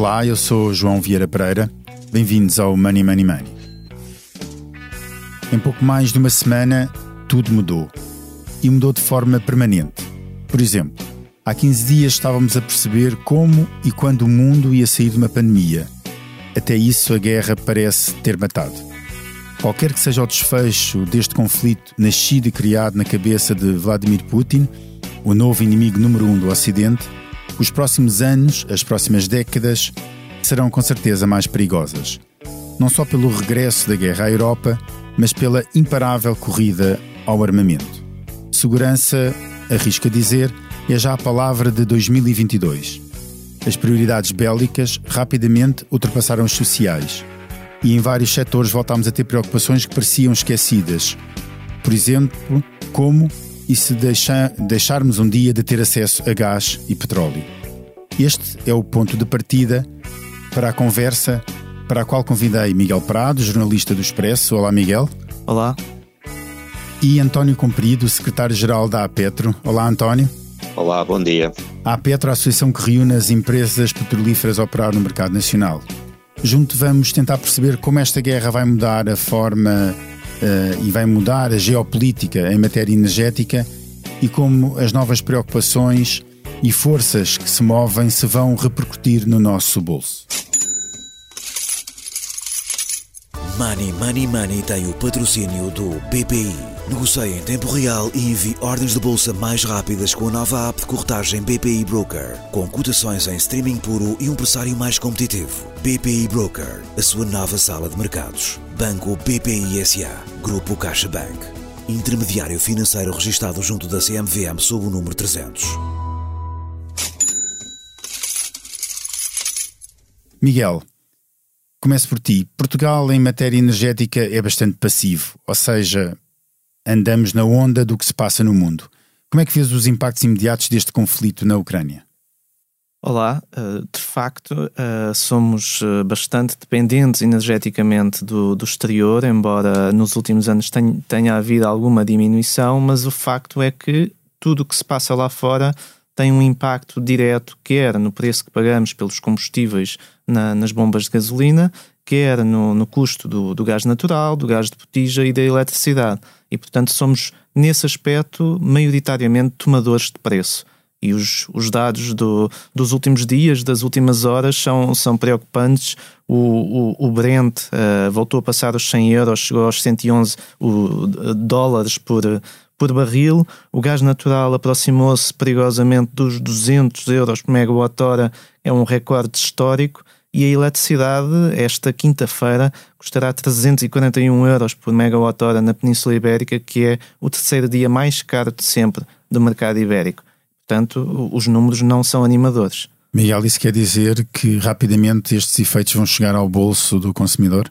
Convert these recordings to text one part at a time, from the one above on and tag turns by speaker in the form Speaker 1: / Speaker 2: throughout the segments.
Speaker 1: Olá, eu sou João Vieira Pereira. Bem-vindos ao Money Money Money. Em pouco mais de uma semana, tudo mudou. E mudou de forma permanente. Por exemplo, há 15 dias estávamos a perceber como e quando o mundo ia sair de uma pandemia. Até isso, a guerra parece ter matado. Qualquer que seja o desfecho deste conflito nascido e criado na cabeça de Vladimir Putin, o novo inimigo número um do Ocidente, os próximos anos, as próximas décadas, serão com certeza mais perigosas. Não só pelo regresso da guerra à Europa, mas pela imparável corrida ao armamento. Segurança, arrisco a dizer, é já a palavra de 2022. As prioridades bélicas rapidamente ultrapassaram as sociais e em vários setores voltámos a ter preocupações que pareciam esquecidas. Por exemplo, como e se deixar, deixarmos um dia de ter acesso a gás e petróleo. Este é o ponto de partida para a conversa para a qual convidei Miguel Prado, jornalista do Expresso. Olá, Miguel.
Speaker 2: Olá.
Speaker 1: E António Comprido, secretário-geral da APetro. Olá, António.
Speaker 3: Olá, bom dia.
Speaker 1: A APetro é a associação que reúne as empresas petrolíferas a operar no mercado nacional. Junto vamos tentar perceber como esta guerra vai mudar a forma uh, e vai mudar a geopolítica em matéria energética e como as novas preocupações e forças que se movem se vão repercutir no nosso bolso.
Speaker 4: Money Money Money tem o patrocínio do BPI. Negocie em tempo real e envie ordens de bolsa mais rápidas com a nova app de corretagem BPI Broker, com cotações em streaming puro e um pressário mais competitivo. BPI Broker, a sua nova sala de mercados. Banco BPI SA, Grupo CaixaBank. Intermediário financeiro registado junto da CMVM sob o número 300.
Speaker 1: Miguel, começo por ti. Portugal, em matéria energética, é bastante passivo, ou seja, andamos na onda do que se passa no mundo. Como é que vês os impactos imediatos deste conflito na Ucrânia?
Speaker 2: Olá, eh, de facto, eh, somos eh, bastante dependentes energeticamente do, do exterior, embora nos últimos anos tenha, havido alguma diminuição, mas o facto é que tudo o que se passa lá fora tem um impacto direto, quer no preço que pagamos pelos combustíveis na, nas bombas de gasolina, quer no, no custo do, do, gás natural, do gás de botija e da eletricidade. E, portanto, somos, nesse aspecto, maioritariamente tomadores de preço. E os, os dados do, dos últimos dias, das últimas horas, são, são preocupantes. O, o, o Brent uh, voltou a passar os 100 euros, chegou aos 111 o, dólares por, por barril. O gás natural aproximou-se perigosamente dos 200 euros por megawatt-hora, é um recorde histórico. E a eletricidade, esta quinta-feira, custará 341 euros por megawatt-hora na Península Ibérica, que é o terceiro dia mais caro de sempre do mercado ibérico. Portanto, os números não são animadores.
Speaker 1: Miguel, isso quer dizer que rapidamente estes efeitos vão chegar ao bolso do consumidor?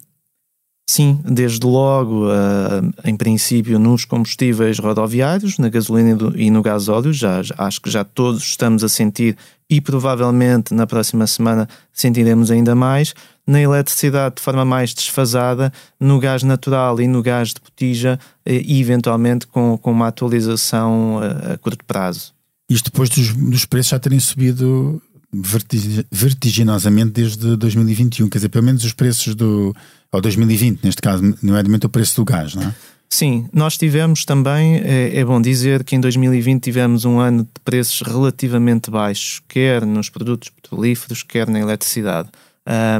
Speaker 2: Sim, desde logo, uh, em princípio, nos combustíveis rodoviários, na gasolina e no gasóleo, já, já, acho que já todos estamos a sentir e provavelmente na próxima semana sentiremos ainda mais. Na eletricidade, de forma mais desfasada, no gás natural e no gás de botija, e eventualmente com, com uma atualização a, a curto prazo.
Speaker 1: Isto depois dos, dos preços já terem subido vertiginosamente desde 2021, quer dizer, pelo menos os preços do. ou 2020, neste caso, nomeadamente o preço do gás, não é?
Speaker 2: Sim, nós tivemos também, é, é, bom dizer que em 2020 tivemos um ano de preços relativamente baixos, quer nos produtos petrolíferos, quer na eletricidade.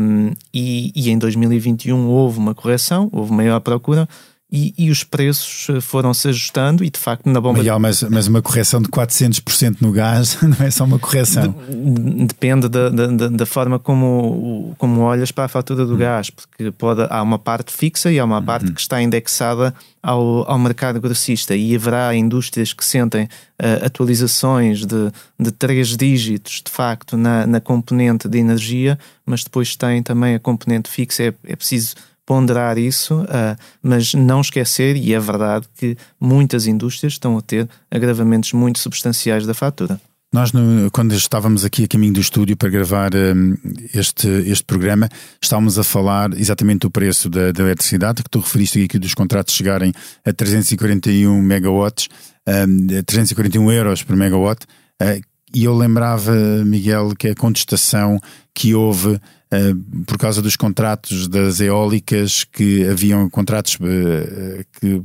Speaker 2: Um, e, e, em 2021 houve uma correção, houve maior procura, e, e, os preços eh, foram se ajustando e de facto na bomba.
Speaker 1: Miguel, mas, mas uma correção de 400% no gás não é só uma correção.
Speaker 2: De, depende da, da, da, forma como, como olhas para a fatura do hum. gás, porque pode, há uma parte fixa e há uma parte hum. que está indexada ao, ao mercado grossista e haverá indústrias que sentem uh, atualizações de, de três dígitos de facto na, na componente de energia, mas depois tem também a componente fixa, é, é preciso ponderar isso, uh, mas não esquecer, e é verdade, que muitas indústrias estão a ter agravamentos muito substanciais da fatura.
Speaker 1: Nós, no, quando estávamos aqui a caminho do estúdio para gravar um, este, este programa, estávamos a falar exatamente do preço da, da eletricidade, que tu referiste aqui dos contratos chegarem a 341 megawatts, um, 341 euros por megawatt, uh, e eu lembrava, Miguel, que a contestação que houve uh, por causa dos contratos das eólicas, que haviam contratos uh, que,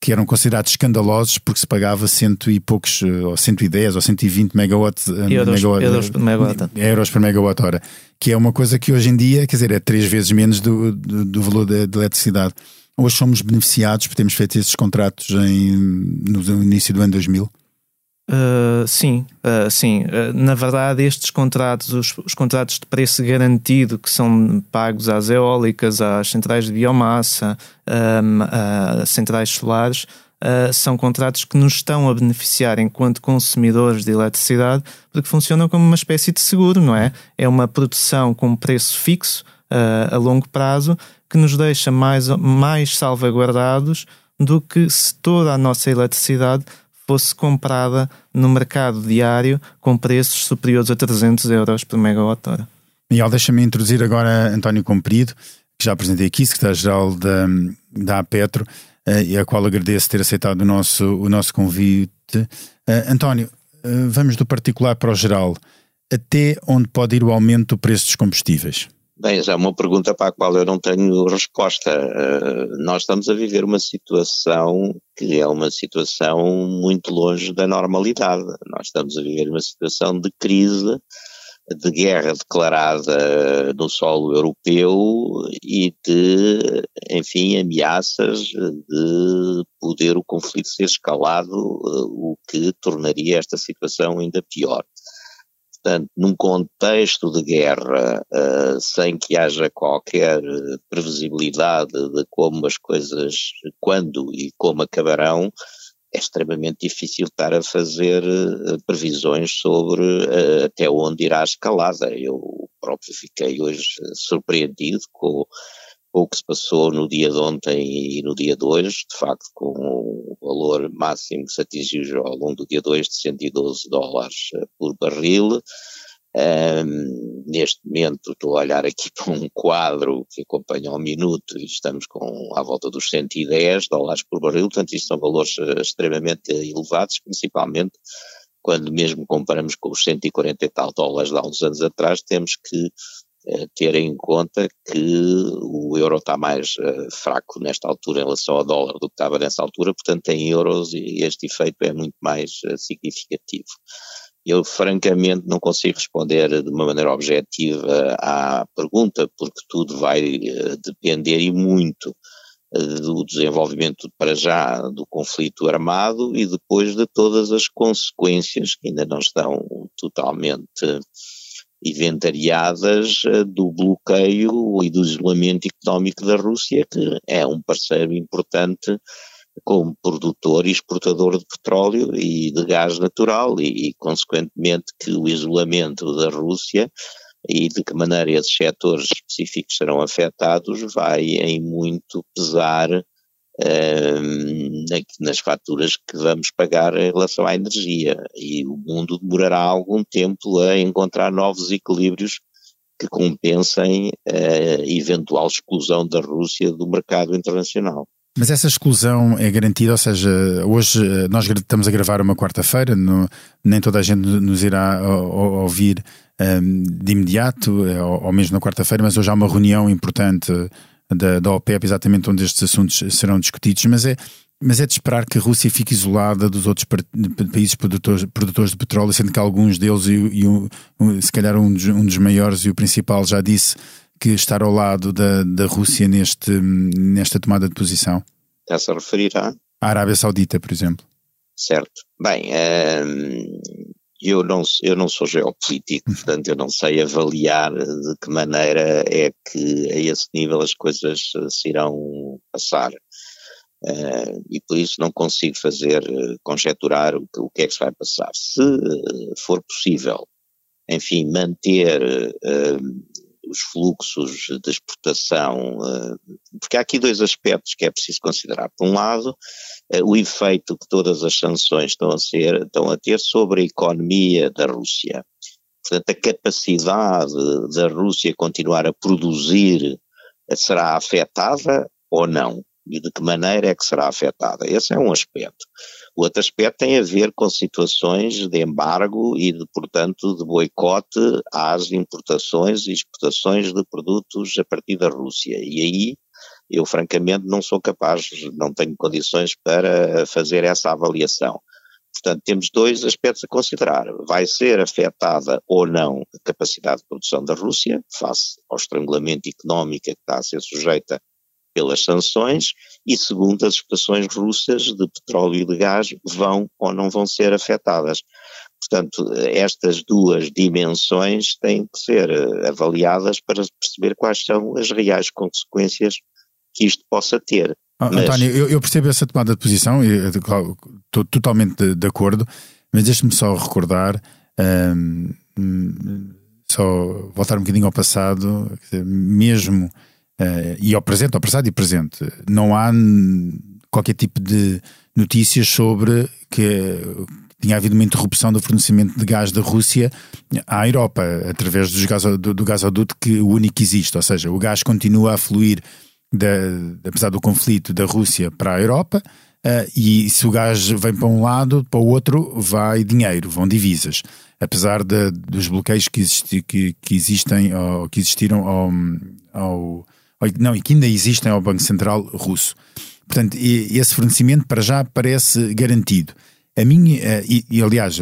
Speaker 1: que eram considerados escandalosos porque se pagava cento e poucos, ou 110 ou 120 megawatts,
Speaker 2: euros, megawatt, euros por megawatt.
Speaker 1: euros por megawatt hora, que é uma coisa que hoje em dia, quer dizer, é três vezes menos do, do, do valor da, da eletricidade. Hoje somos beneficiados por termos feito esses contratos em, no início do ano 2000?
Speaker 2: Uh, sim, uh, sim. Uh, na verdade, estes contratos, os, os, contratos de preço garantido que são pagos às eólicas, às centrais de biomassa, um, às centrais solares, são contratos que nos estão a beneficiar enquanto consumidores de eletricidade, porque funcionam como uma espécie de seguro, não é? É uma produção com preço fixo a longo prazo que nos deixa mais, mais salvaguardados do que se toda a nossa eletricidade fosse comprada no mercado diário com preços superiores a 300 euros por megawatt-hora.
Speaker 1: Miguel, deixa-me introduzir agora António Comprido, que já apresentei aqui, secretário-geral da, da APetro, uh, e a qual agradeço ter aceitado o nosso, o nosso convite. Uh, António, uh, vamos do particular para o geral. Até onde pode ir o aumento do preço dos combustíveis?
Speaker 3: Bem, já é uma pergunta para a qual eu não tenho resposta. Uh, nós estamos a viver uma situação que é uma situação muito longe da normalidade. Nós estamos a viver uma situação de crise, de guerra declarada no solo europeu e de, enfim, ameaças de poder o conflito ser escalado, uh, o que tornaria esta situação ainda pior. Portanto, num contexto de guerra, uh, sem que haja qualquer previsibilidade de como as coisas, quando e como acabarão, é extremamente difícil estar a fazer uh, previsões sobre uh, até onde irá a escalada. Eu próprio fiquei hoje surpreendido com o que se passou no dia de ontem e no dia de hoje, de facto, com o valor máximo que se atingiu ao longo do dia 2 de 112 dólares eh, por barril. Um, neste momento estou a olhar aqui para um quadro que acompanha ao minuto e estamos com à volta dos 110 dólares por barril, portanto isto são valores eh, extremamente elevados, principalmente quando mesmo comparamos com os 140 e tal dólares de há uns anos atrás, temos que ter em conta que o euro está mais uh, fraco nesta altura em relação ao dólar do que estava nessa altura, portanto em euros este efeito é muito mais uh, significativo. Eu francamente não consigo responder de uma maneira objetiva à pergunta, porque tudo vai uh, depender e muito do desenvolvimento para já do conflito armado e depois de todas as consequências que ainda não estão totalmente inventariadas eh, do bloqueio e do isolamento económico da Rússia, que é um parceiro importante como produtor e exportador de petróleo e de gás natural e, e consequentemente que o isolamento da Rússia e de que maneira esses setores específicos serão afetados vai em muito pesar nas faturas que vamos pagar em relação à energia. E o mundo demorará algum tempo a encontrar novos equilíbrios que compensem a eventual exclusão da Rússia do mercado internacional.
Speaker 1: Mas essa exclusão é garantida, ou seja, hoje eh, nós estamos a gravar uma quarta-feira, nem toda a gente nos irá ouvir um, de imediato, eh, ou mesmo na quarta-feira, mas hoje há uma reunião importante da, da OPEP, exatamente onde estes assuntos serão discutidos, mas é, mas é de esperar que a Rússia fique isolada dos outros países produtores, produtores de petróleo, sendo que alguns deles, e, e um, se calhar um dos, um dos, maiores e o principal, já disse que estar ao lado da, da Rússia neste, nesta tomada de posição?
Speaker 3: Está-se a referir à?
Speaker 1: Arábia Saudita, por exemplo.
Speaker 3: Certo. Bem, hum, eu não, eu não sou geopolítico, portanto eu não sei avaliar de que maneira é que a esse nível as coisas se irão passar. Uh, e por isso não consigo fazer, uh, conjecturar o que, o que é que se vai passar. Se uh, for possível, enfim, manter os fluxos de exportação, porque há aqui dois aspectos que é preciso considerar. Por um lado, eh, o efeito que todas as sanções estão a, ser, estão a ter sobre a economia da Rússia. Portanto, a capacidade da Rússia continuar a produzir será afetada ou não? E de que maneira é que será afetada. Esse é um aspecto. O outro aspecto tem a ver com situações de embargo e, de, portanto, de boicote às importações e exportações de produtos a partir da Rússia. E aí eu, francamente, não sou capaz, não tenho condições para fazer essa avaliação. Portanto, temos dois aspectos a considerar. Vai ser afetada ou não a capacidade de produção da Rússia, face ao estrangulamento económico que está a ser sujeita pelas sanções, e segundo, as exportações russas de petróleo e de gás vão ou não vão ser afetadas. Portanto, estas duas dimensões têm que ser eh, avaliadas para perceber quais são as reais consequências que isto possa ter.
Speaker 1: Ah, mas... António, eu, eu, percebo essa tomada de posição e estou totalmente de, de acordo, mas deixe-me só recordar, um, só voltar um bocadinho ao passado, mesmo uh, e ao presente, ao passado e presente, não há qualquer tipo de notícias sobre que tinha havido uma interrupção do fornecimento de gás da Rússia à Europa, através dos gás, do, do gasoduto que o único que existe, ou seja, o gás continua a fluir da, apesar do conflito da Rússia para a Europa, uh, e se o gás vem para um lado, para o outro vai dinheiro, vão divisas. Apesar de, dos bloqueios que, existi, que, que existem, ou que existiram ao, ao, não, e que ainda existem ao Banco Central russo. Portanto, esse fornecimento para já parece garantido. A minha, uh, e, e, aliás,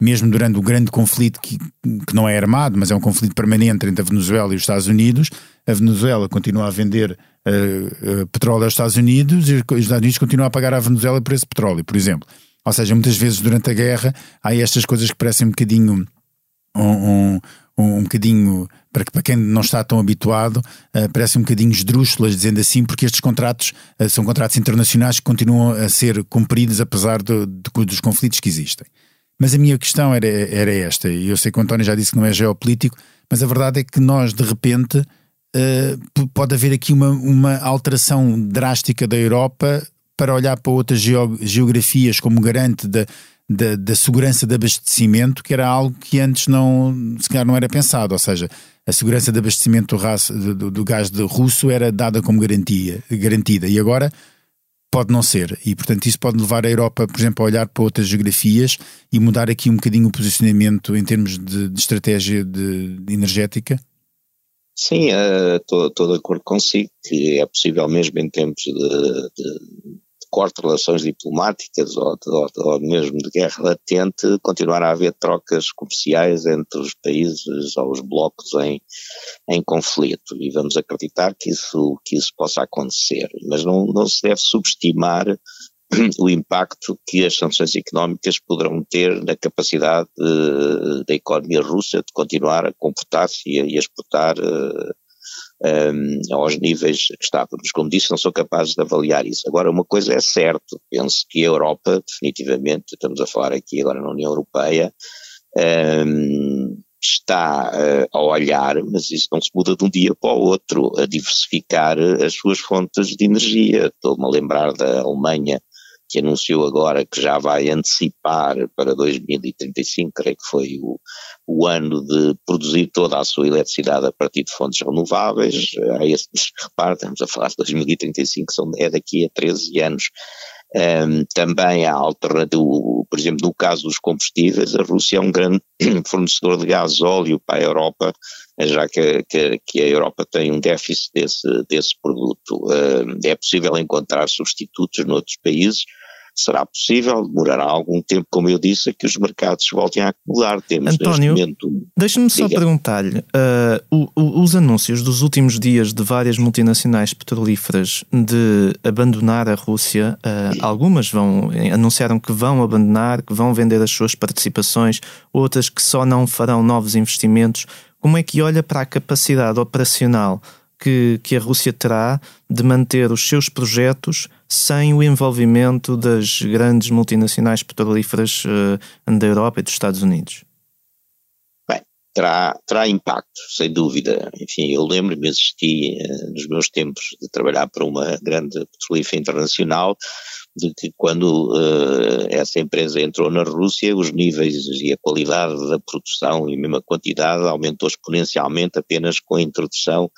Speaker 1: mesmo durante o grande conflito que, que não é armado, mas é um conflito permanente entre a Venezuela e os Estados Unidos, a Venezuela continua a vender uh, petróleo aos Estados Unidos e os Estados Unidos continuam a pagar à Venezuela por esse petróleo, por exemplo. Ou seja, muitas vezes durante a guerra há estas coisas que parecem um bocadinho um, um, um, bocadinho, para, para quem não está tão habituado, uh, parece um bocadinho esdrúxulas, dizendo assim, porque estes contratos uh, são contratos internacionais que continuam a ser cumpridos apesar do, dos conflitos que existem. Mas a minha questão era, era esta, e eu sei que o António já disse que não é geopolítico, mas a verdade é que nós, de repente, uh, pode haver aqui uma, uma alteração drástica da Europa para olhar para outras geografias como garante da, da, da, segurança de abastecimento, que era algo que antes não, se calhar não era pensado, ou seja, a segurança de abastecimento do, do, do gás de russo era dada como garantia, garantida, e agora pode não ser, e portanto isso pode levar a Europa, por exemplo, a olhar para outras geografias e mudar aqui um bocadinho o posicionamento em termos de, de estratégia de, de energética?
Speaker 3: Sim, estou uh, de acordo consigo que é possível mesmo em tempos de, de, corte de relações diplomáticas ou, ou, ou, mesmo de guerra latente, continuar a haver trocas comerciais entre os países ou os blocos em, em conflito. E vamos acreditar que isso, que isso possa acontecer. Mas não, não se deve subestimar o impacto que as sanções económicas poderão ter na capacidade da economia russa de continuar a comportar-se e, a exportar uh, um, aos níveis que está. Mas, como disse, não sou capaz de avaliar isso. Agora, uma coisa é certa, penso que a Europa, definitivamente, estamos a falar aqui agora na União Europeia, um, está uh, a olhar, mas isso não se muda de um dia para o outro, a diversificar as suas fontes de energia. Estou-me a lembrar da Alemanha que anunciou agora que já vai antecipar para 2035, creio que foi o, o ano de produzir toda a sua eletricidade a partir de fontes renováveis. A esse, repare, estamos a falar de 2035, são, é daqui a 13 anos. Um, também há alternativa, por exemplo, no caso dos combustíveis, a Rússia é um grande fornecedor de gás óleo para a Europa, já que, que, que, a Europa tem um déficit desse, desse produto. Um, é possível encontrar substitutos noutros países, será possível, demorará algum tempo, como eu disse, a que os mercados voltem a acumular. Temos
Speaker 2: António, deixa-me só perguntar-lhe, uh, os anúncios dos últimos dias de várias multinacionais petrolíferas de abandonar a Rússia, uh, algumas vão, anunciaram que vão abandonar, que vão vender as suas participações, outras que só não farão novos investimentos. Como é que olha para a capacidade operacional que, que a Rússia terá de manter os seus projetos sem o envolvimento das grandes multinacionais petrolíferas uh, da Europa e dos Estados Unidos?
Speaker 3: Bem, terá, terá impacto, sem dúvida. Enfim, eu lembro-me, assisti uh, nos meus tempos de trabalhar para uma grande petrolífera internacional, de que quando uh, essa empresa entrou na Rússia, os níveis e a qualidade da produção e mesmo a quantidade aumentou exponencialmente apenas com a introdução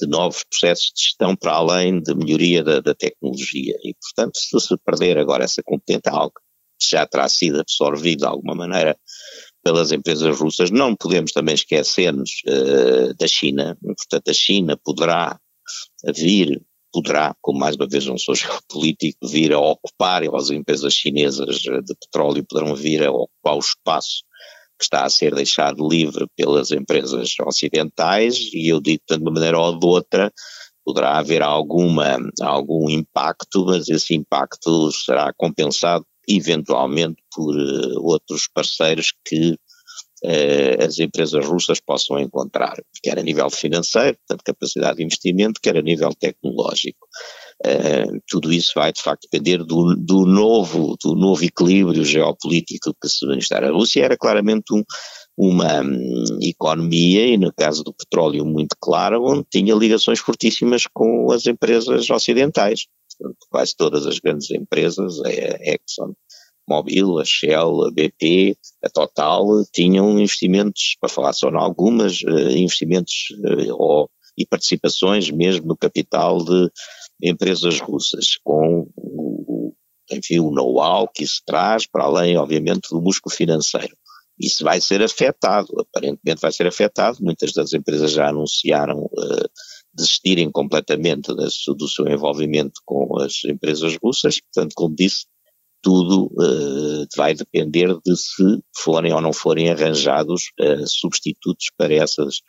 Speaker 3: de novos processos de gestão para além de melhoria da, da tecnologia. E, portanto, se se perder agora essa competência, algo que já terá sido absorvido de alguma maneira pelas empresas russas, não podemos também esquecer-nos uh, da China. Portanto, a China poderá vir, poderá, como mais uma vez não sou geopolítico, vir a ocupar, ou as empresas chinesas de petróleo poderão vir a ocupar o espaço está a ser deixado livre pelas empresas ocidentais, e eu digo de uma maneira ou de outra, poderá haver alguma, algum impacto, mas esse impacto será compensado eventualmente por uh, outros parceiros que uh, as empresas russas possam encontrar, quer a nível financeiro, portanto capacidade de investimento, quer a nível tecnológico. Uh, tudo isso vai de facto depender do, do, novo, do novo equilíbrio geopolítico que se manifestar. A Rússia era claramente um, uma um, economia, e no caso do petróleo muito clara, onde tinha ligações fortíssimas com as empresas ocidentais. Portanto, quase todas as grandes empresas, a Exxon, Mobil, a Shell, a BP, a Total, tinham investimentos, para falar só em algumas, eh, investimentos eh, ou, e participações mesmo no capital de empresas russas, com o, enfim, o know-how que isso traz, para além, obviamente, do músculo financeiro. Isso vai ser afetado, aparentemente vai ser afetado, muitas das empresas já anunciaram uh, desistirem completamente do, do seu envolvimento com as empresas russas, portanto, como disse, tudo uh, vai depender de se forem ou não forem arranjados uh, substitutos para essas,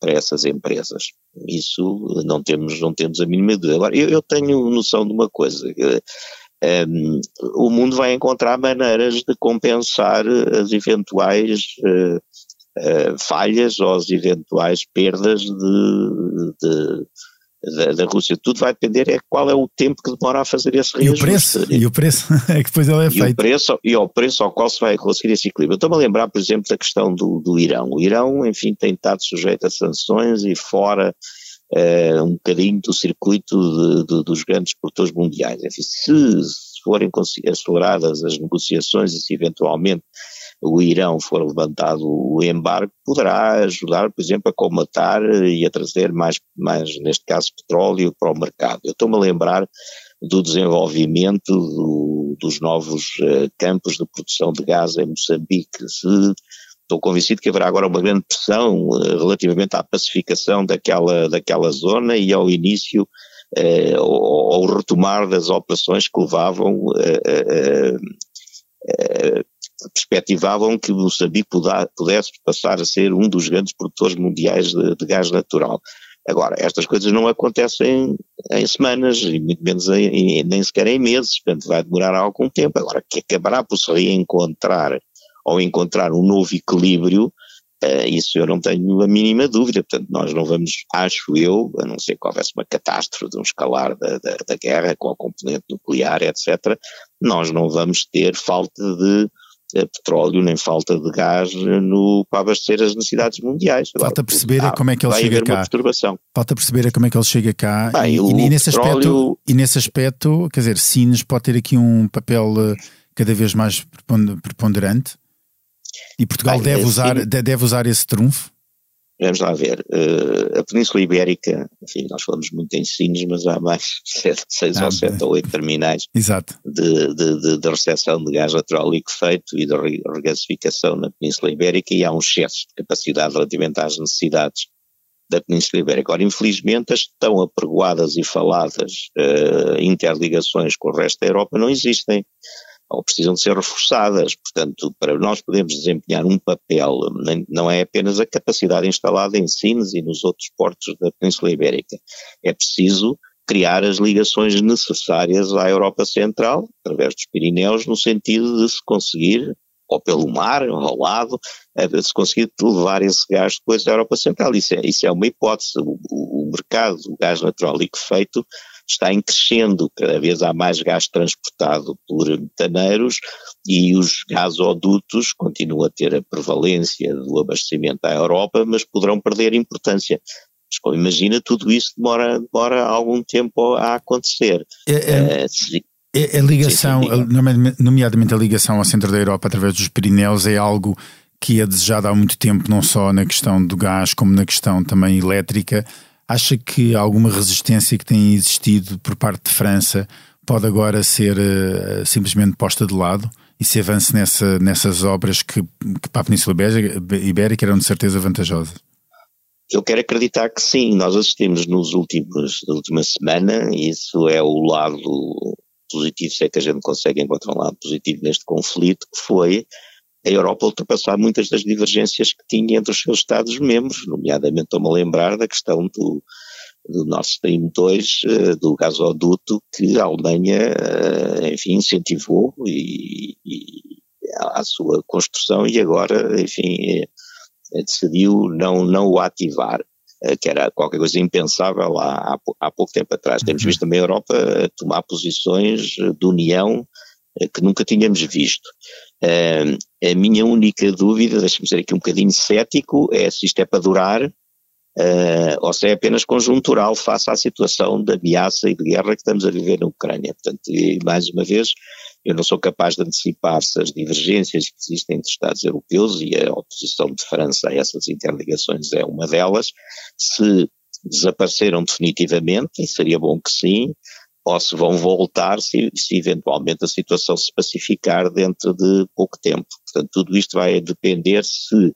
Speaker 3: para essas empresas. Isso não temos, não temos a mínima dúvida. Agora, eu, eu tenho noção de uma coisa. Uh, eh, um, o mundo vai encontrar maneiras de compensar as eventuais falhas ou as eventuais perdas de, de da, da, Rússia. Tudo vai depender é qual é o tempo que demora a fazer esse reajuste.
Speaker 1: E o preço, e o preço é que depois ele é
Speaker 3: e
Speaker 1: feito.
Speaker 3: O preço, e ao preço ao qual se vai conseguir esse equilíbrio. Estou-me a lembrar, por exemplo, da questão do, do Irão. O Irão, enfim, tem estado sujeito a sanções e fora uh, um bocadinho do circuito de, de, dos grandes produtores mundiais. Enfim, se, se forem aceleradas as negociações e se eventualmente o Irão for levantado o embargo, poderá ajudar, por exemplo, a comatar e a trazer mais, mais neste caso, petróleo para o mercado. Eu estou-me a lembrar do desenvolvimento do, dos novos uh, campos de produção de gás em Moçambique. Se, estou convencido que haverá agora uma grande pressão uh, relativamente à pacificação daquela, daquela zona e ao início, uh, ao, ao, retomar das operações que levavam perspectivavam que Moçambique pudesse passar a ser um dos grandes produtores mundiais de, de gás natural. Agora, estas coisas não acontecem em semanas, e muito menos em, nem sequer em meses, portanto vai demorar algum tempo. Agora, que acabará por se reencontrar ou encontrar um novo equilíbrio, uh, isso eu não tenho a mínima dúvida. Portanto, nós não vamos, acho eu, a não ser que houvesse uma catástrofe de um escalar da, da, da guerra com a componente nuclear, etc., nós não vamos ter falta de petróleo nem falta de gás no, para abastecer as necessidades mundiais.
Speaker 1: Falta perceber é como é que ele chega cá. Falta perceber como é que ele chega cá Bem, e, e, nesse petróleo... aspecto, e nesse aspecto, quer dizer, Sines pode ter aqui um papel eh, cada vez mais preponderante e Portugal Bem, deve, usar, deve usar esse trunfo?
Speaker 3: Vamos lá ver. Uh, a Península Ibérica, enfim, nós falamos muito em sinos, mas há mais de seis ah, ou sete ou oito terminais
Speaker 1: exato.
Speaker 3: De, de, de, de recepção de gás natural liquefeito e de regasificação na Península Ibérica e há um excesso de capacidade relativamente às necessidades da Península Ibérica. Agora, infelizmente, as tão apregoadas e faladas uh, interligações com o resto da Europa não existem ou precisam de ser reforçadas. Portanto, para nós podermos desempenhar um papel, não é apenas a capacidade instalada em Sines e nos outros portos da Península Ibérica, é preciso criar as ligações necessárias à Europa Central, através dos Pirineus, no sentido de se conseguir, ou pelo mar, ou ao lado, de se conseguir levar esse gás depois à Europa Central. Isso é, isso é uma hipótese. O, o mercado, o gás natural liquefeito, está em crescendo, cada vez há mais gás transportado por metaneiros e os gasodutos continuam a ter a prevalência do abastecimento à Europa, mas poderão perder importância. Mas como imagina, tudo isso demora, demora algum tempo a acontecer.
Speaker 1: É, é, uh, se, é, a ligação, nomeadamente a ligação ao centro da Europa através dos Pirineus, é algo que é desejado há muito tempo, não só na questão do gás, como na questão também elétrica. Acha que alguma resistência que tem existido por parte de França pode agora ser uh, simplesmente posta de lado e se avance nessa, nessas obras que, que para a Península Ibérica eram de certeza vantajosas?
Speaker 3: Eu quero acreditar que sim, nós assistimos nos últimos, na última semana, e isso é o lado positivo, se é que a gente consegue encontrar um lado positivo neste conflito, que foi a Europa ultrapassar muitas das divergências que tinha entre os seus Estados-membros, nomeadamente estou-me a lembrar da questão do, do Nord Stream 2, eh, do gasoduto, que a Alemanha, eh, enfim, incentivou e, e sua construção e agora, enfim, eh, decidiu não, não o ativar que era qualquer coisa impensável há, há, pouco tempo atrás. Temos uhum. visto também a Europa tomar posições de união que nunca tínhamos visto. Uh, a minha única dúvida, deixa-me ser aqui um bocadinho cético, é se isto é para durar uh, ou se é apenas conjuntural face à situação de ameaça e de guerra que estamos a viver na Ucrânia. Portanto, mais uma vez, eu não sou capaz de antecipar se as divergências que existem entre os Estados europeus e a oposição de França a essas interligações é uma delas, se desapareceram definitivamente, e seria bom que sim, ou se vão voltar se, se eventualmente a situação se pacificar dentro de pouco tempo. Portanto, tudo isto vai depender se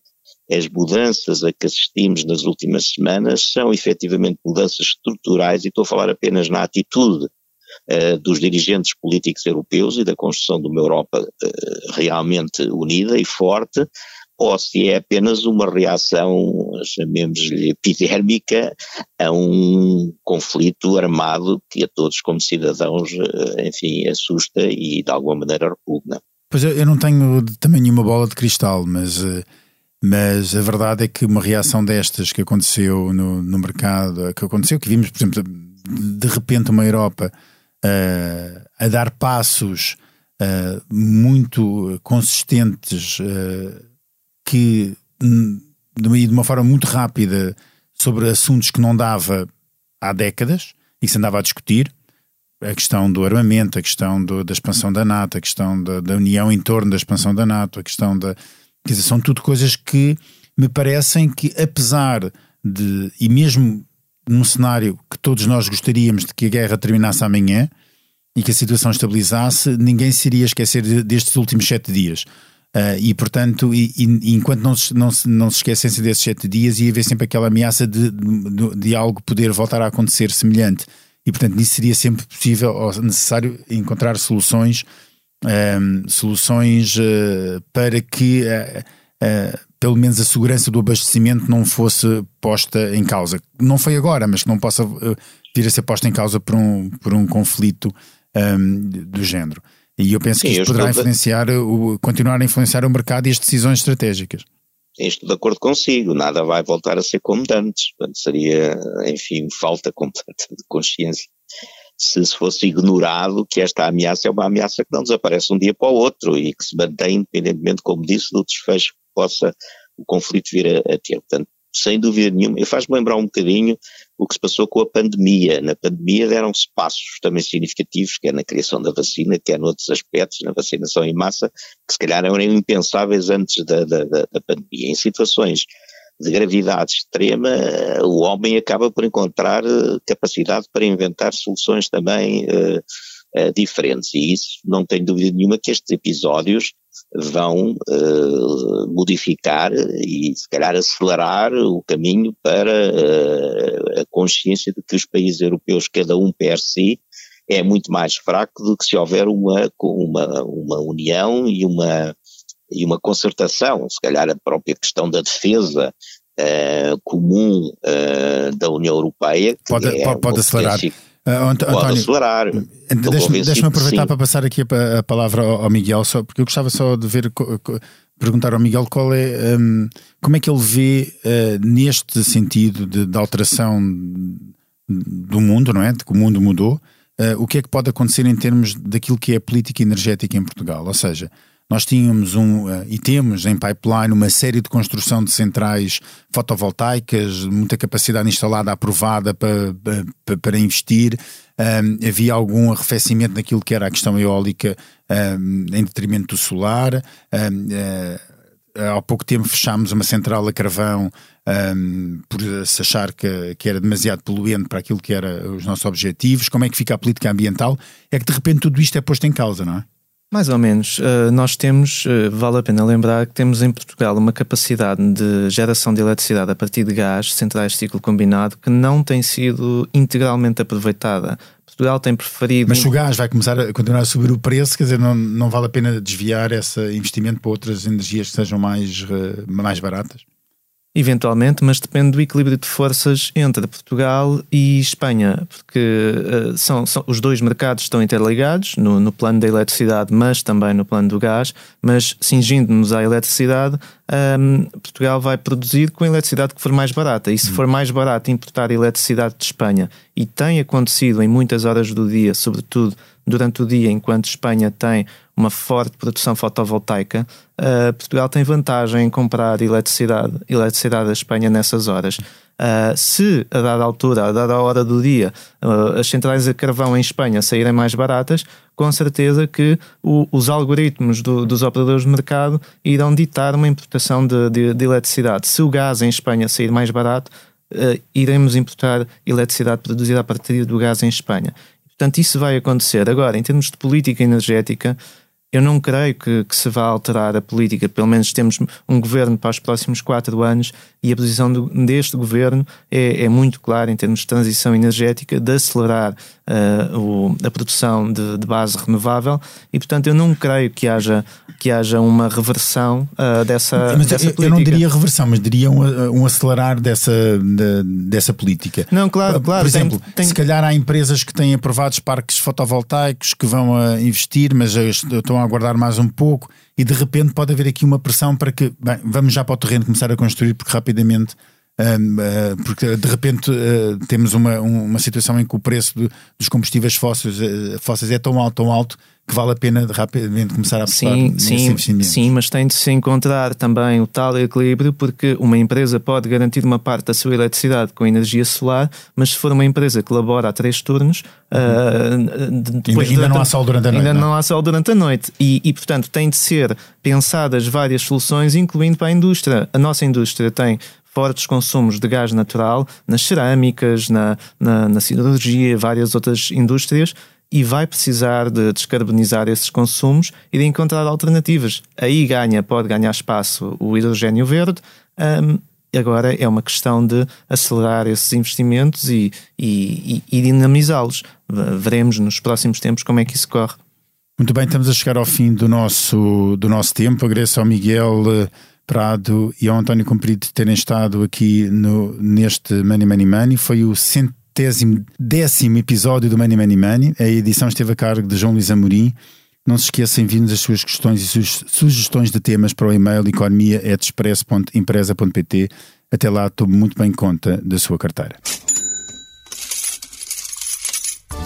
Speaker 3: as mudanças a que assistimos nas últimas semanas são efetivamente mudanças estruturais, e estou a falar apenas na atitude uh, dos dirigentes políticos europeus e da construção de uma Europa uh, realmente unida e forte, ou se é apenas uma reação, chamemos-lhe epidérmica, a um conflito armado que a todos como cidadãos, eh, enfim, assusta e de alguma maneira repugna.
Speaker 1: Pois eu, não tenho também nenhuma bola de cristal, mas, eh, mas a verdade é que uma reação destas que aconteceu no, no mercado, que aconteceu, que vimos, por exemplo, de repente uma Europa uh, a dar passos uh, muito consistentes uh, que hum, de uma forma muito rápida sobre assuntos que não dava há décadas e que se andava a discutir, a questão do armamento, a questão do, da expansão da NATO, a questão da, da, união em torno da expansão da NATO, a questão da. Quer dizer, são tudo coisas que me parecem que, apesar de. e mesmo num cenário que todos nós gostaríamos de que a guerra terminasse amanhã e que a situação estabilizasse, ninguém se iria esquecer destes últimos sete dias. Uh, e portanto, e, e, enquanto não se, não, se, não se desses sete dias, ia haver sempre aquela ameaça de, de, de, algo poder voltar a acontecer semelhante. E portanto, nisso seria sempre possível ou necessário encontrar soluções, um, soluções uh, para que uh, pelo menos a segurança do abastecimento não fosse posta em causa. Não foi agora, mas que não possa vir a ser posta em causa por um, por um conflito um, do género. E eu penso Sim, que isto poderá influenciar, o, continuar a influenciar o mercado e as decisões estratégicas.
Speaker 3: Estou de acordo consigo, nada vai voltar a ser como antes. Portanto, seria, enfim, falta completa de consciência. Se, se fosse ignorado que esta ameaça é uma ameaça que não desaparece um dia para o outro e que se mantém independentemente, como disse, do desfecho que possa o conflito vir a, a ter. Portanto, sem dúvida nenhuma. Faz-me lembrar um bocadinho o que se passou com a pandemia. Na pandemia deram-se passos também significativos, quer na criação da vacina, quer noutros aspectos, na vacinação em massa, que se calhar eram impensáveis antes da, da, da pandemia. Em situações de gravidade extrema, o homem acaba por encontrar eh, capacidade para inventar soluções também uh, uh, diferentes. E isso, não tenho dúvida nenhuma, que estes episódios vão uh, modificar e se calhar acelerar o caminho para uh, a consciência de que os países europeus, cada um per si, é muito mais fraco do que se houver uma, uma, uma união e uma, e uma concertação, se calhar a própria questão da defesa uh, comum da União Europeia.
Speaker 1: pode,
Speaker 3: é
Speaker 1: pode, pode acelerar.
Speaker 3: Uh, António, Pode acelerar.
Speaker 1: Eh, deixa-me deixa aproveitar para passar aqui a, a, palavra ao, ao, Miguel, só, porque eu gostava só de ver, perguntar ao Miguel qual é, um, como é que ele vê uh, neste sentido de, de, alteração do mundo, não é? De que o mundo mudou, uh, o que é que pode acontecer em termos daquilo que é a política energética em Portugal? Ou seja, nós tínhamos um, uh, e temos em pipeline uma série de construção de centrais fotovoltaicas, muita capacidade instalada aprovada para, para, para investir. Um, havia algum arrefecimento naquilo que era a questão eólica um, em detrimento do solar. Um, uh, há pouco tempo fechámos uma central a carvão um, por se achar que, que era demasiado poluente para aquilo que eram os nossos objetivos? Como é que fica a política ambiental? É que de repente tudo isto é posto em causa, não é?
Speaker 2: Mais ou menos. Uh, nós temos, uh, vale a pena lembrar que temos em Portugal uma capacidade de geração de eletricidade a partir de gás, centrais de ciclo combinado, que não tem sido integralmente aproveitada. Portugal tem preferido.
Speaker 1: Mas o gás vai começar a continuar a subir o preço, quer dizer, não, não vale a pena desviar esse investimento para outras energias que sejam mais, uh, mais baratas?
Speaker 2: Eventualmente, mas depende do equilíbrio de forças entre Portugal e Espanha, porque uh, são, são, os dois mercados estão interligados no, no, plano da eletricidade, mas também no plano do gás. Mas cingindo-nos à eletricidade, um, ehm, Portugal vai produzir com a eletricidade que for mais barata. E se for mais barato importar eletricidade de Espanha, e tem acontecido em muitas horas do dia, sobretudo durante o dia, enquanto Espanha tem uma forte produção fotovoltaica, uh, Portugal tem vantagem em comprar eletricidade, eletricidade da Espanha nessas horas. Uh, se a dada altura, a dada hora do dia, uh, as centrais a carvão em Espanha saírem mais baratas, com certeza que o, os algoritmos do, dos operadores de mercado irão ditar uma importação de, de, de eletricidade. Se o gás em Espanha sair mais barato, uh, iremos importar eletricidade produzida a partir do gás em Espanha. Portanto, isso vai acontecer. Agora, em termos de política energética, eu não creio que, que, se vá alterar a política. Pelo menos temos um governo para os próximos quatro anos e a posição do, deste governo é, é, muito clara em termos de transição energética, de acelerar uh, o, a produção de, de, base renovável e, portanto, eu não creio que haja, que haja uma reversão uh, dessa,
Speaker 1: mas
Speaker 2: dessa
Speaker 1: eu,
Speaker 2: política.
Speaker 1: Eu não diria reversão, mas diria um, um acelerar dessa, de, dessa política.
Speaker 2: Não, claro, claro.
Speaker 1: Por exemplo, tem, tem... se calhar há empresas que têm aprovados parques fotovoltaicos que vão a investir, mas estão a aguardar mais um pouco e de repente pode haver aqui uma pressão para que, bem, vamos já para o terreno começar a construir porque rapidamente porque de repente uh, temos uma, uma situação em que o preço do, dos combustíveis fósseis, uh, fósseis é tão alto, tão alto que vale a pena rapidamente começar a apostar
Speaker 2: sim, sim, sim, mas tem de se encontrar também o tal equilíbrio porque uma empresa pode garantir uma parte da sua eletricidade com energia solar, mas se for uma empresa que labora a três turnos,
Speaker 1: uhum. uh, depois ainda, ainda não há sol durante a noite.
Speaker 2: Ainda não, não há sol durante a noite e, e, portanto, tem de ser pensadas várias soluções, incluindo para a indústria. A nossa indústria tem fortes consumos de gás natural nas cerâmicas, na, na, na várias outras indústrias e vai precisar de descarbonizar esses consumos e de encontrar alternativas. Aí ganha, pode ganhar espaço o hidrogênio verde. Um, agora é uma questão de acelerar esses investimentos e, e, e dinamizá-los. Veremos nos próximos tempos como é que isso corre.
Speaker 1: Muito bem, estamos a chegar ao fim do nosso, do nosso tempo. Agradeço ao Miguel Prado e ao António Comprido terem estado aqui no, neste Money Money Money. Foi o centésimo décimo episódio do Money Money Money. A edição esteve a cargo de João Luís Amorim. Não se esqueçam, enviem-nos as suas questões e sugestões de temas para o e-mail economia.express.empresa.pt. Até lá, estou muito bem conta da sua carteira.